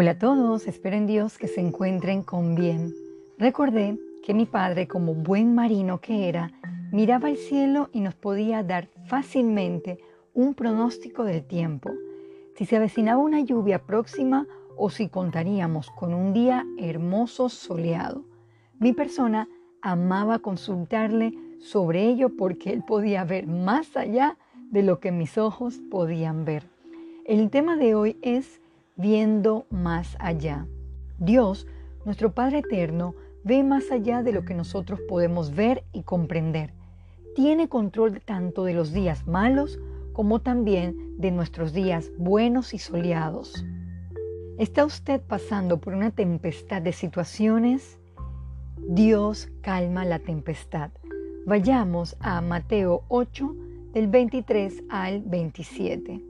Hola a todos, espero en Dios que se encuentren con bien. Recordé que mi padre, como buen marino que era, miraba al cielo y nos podía dar fácilmente un pronóstico del tiempo, si se avecinaba una lluvia próxima o si contaríamos con un día hermoso soleado. Mi persona amaba consultarle sobre ello porque él podía ver más allá de lo que mis ojos podían ver. El tema de hoy es viendo más allá. Dios, nuestro Padre Eterno, ve más allá de lo que nosotros podemos ver y comprender. Tiene control tanto de los días malos como también de nuestros días buenos y soleados. ¿Está usted pasando por una tempestad de situaciones? Dios calma la tempestad. Vayamos a Mateo 8, del 23 al 27.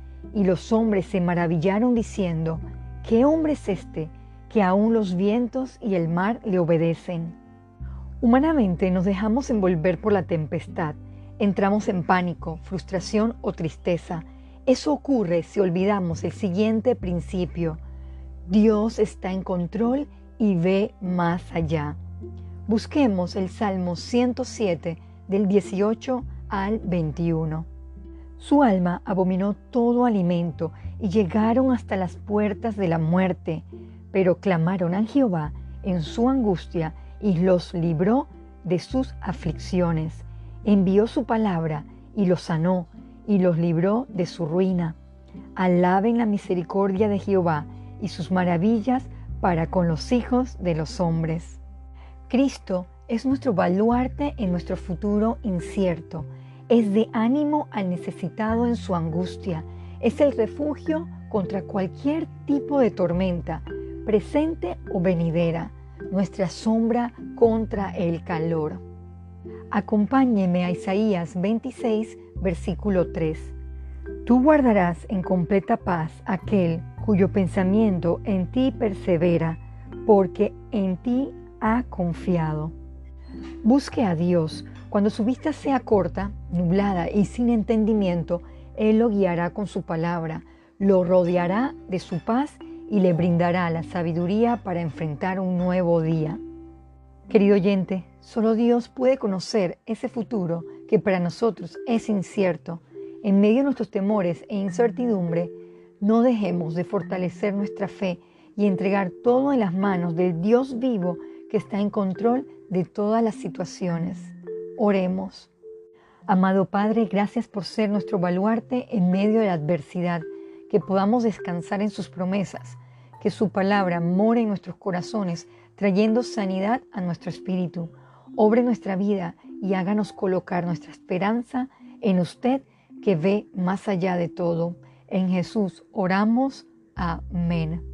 y los hombres se maravillaron diciendo, ¿qué hombre es este que aún los vientos y el mar le obedecen? Humanamente nos dejamos envolver por la tempestad, entramos en pánico, frustración o tristeza. Eso ocurre si olvidamos el siguiente principio. Dios está en control y ve más allá. Busquemos el Salmo 107 del 18 al 21. Su alma abominó todo alimento y llegaron hasta las puertas de la muerte, pero clamaron a Jehová en su angustia y los libró de sus aflicciones. Envió su palabra y los sanó y los libró de su ruina. Alaben la misericordia de Jehová y sus maravillas para con los hijos de los hombres. Cristo es nuestro baluarte en nuestro futuro incierto es de ánimo al necesitado en su angustia, es el refugio contra cualquier tipo de tormenta, presente o venidera, nuestra sombra contra el calor. Acompáñeme a Isaías 26, versículo 3. Tú guardarás en completa paz aquel cuyo pensamiento en ti persevera, porque en ti ha confiado. Busque a Dios cuando su vista sea corta, nublada y sin entendimiento, Él lo guiará con su palabra, lo rodeará de su paz y le brindará la sabiduría para enfrentar un nuevo día. Querido oyente, solo Dios puede conocer ese futuro que para nosotros es incierto. En medio de nuestros temores e incertidumbre, no dejemos de fortalecer nuestra fe y entregar todo en las manos del Dios vivo que está en control de todas las situaciones. Oremos. Amado Padre, gracias por ser nuestro baluarte en medio de la adversidad, que podamos descansar en sus promesas, que su palabra more en nuestros corazones, trayendo sanidad a nuestro espíritu. Obre nuestra vida y háganos colocar nuestra esperanza en usted que ve más allá de todo. En Jesús oramos. Amén.